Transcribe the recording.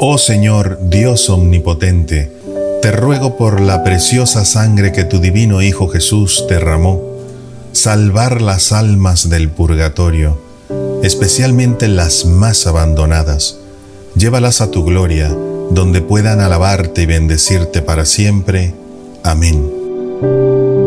Oh Señor, Dios omnipotente, te ruego por la preciosa sangre que tu divino Hijo Jesús derramó, salvar las almas del purgatorio, especialmente las más abandonadas. Llévalas a tu gloria, donde puedan alabarte y bendecirte para siempre. Amén.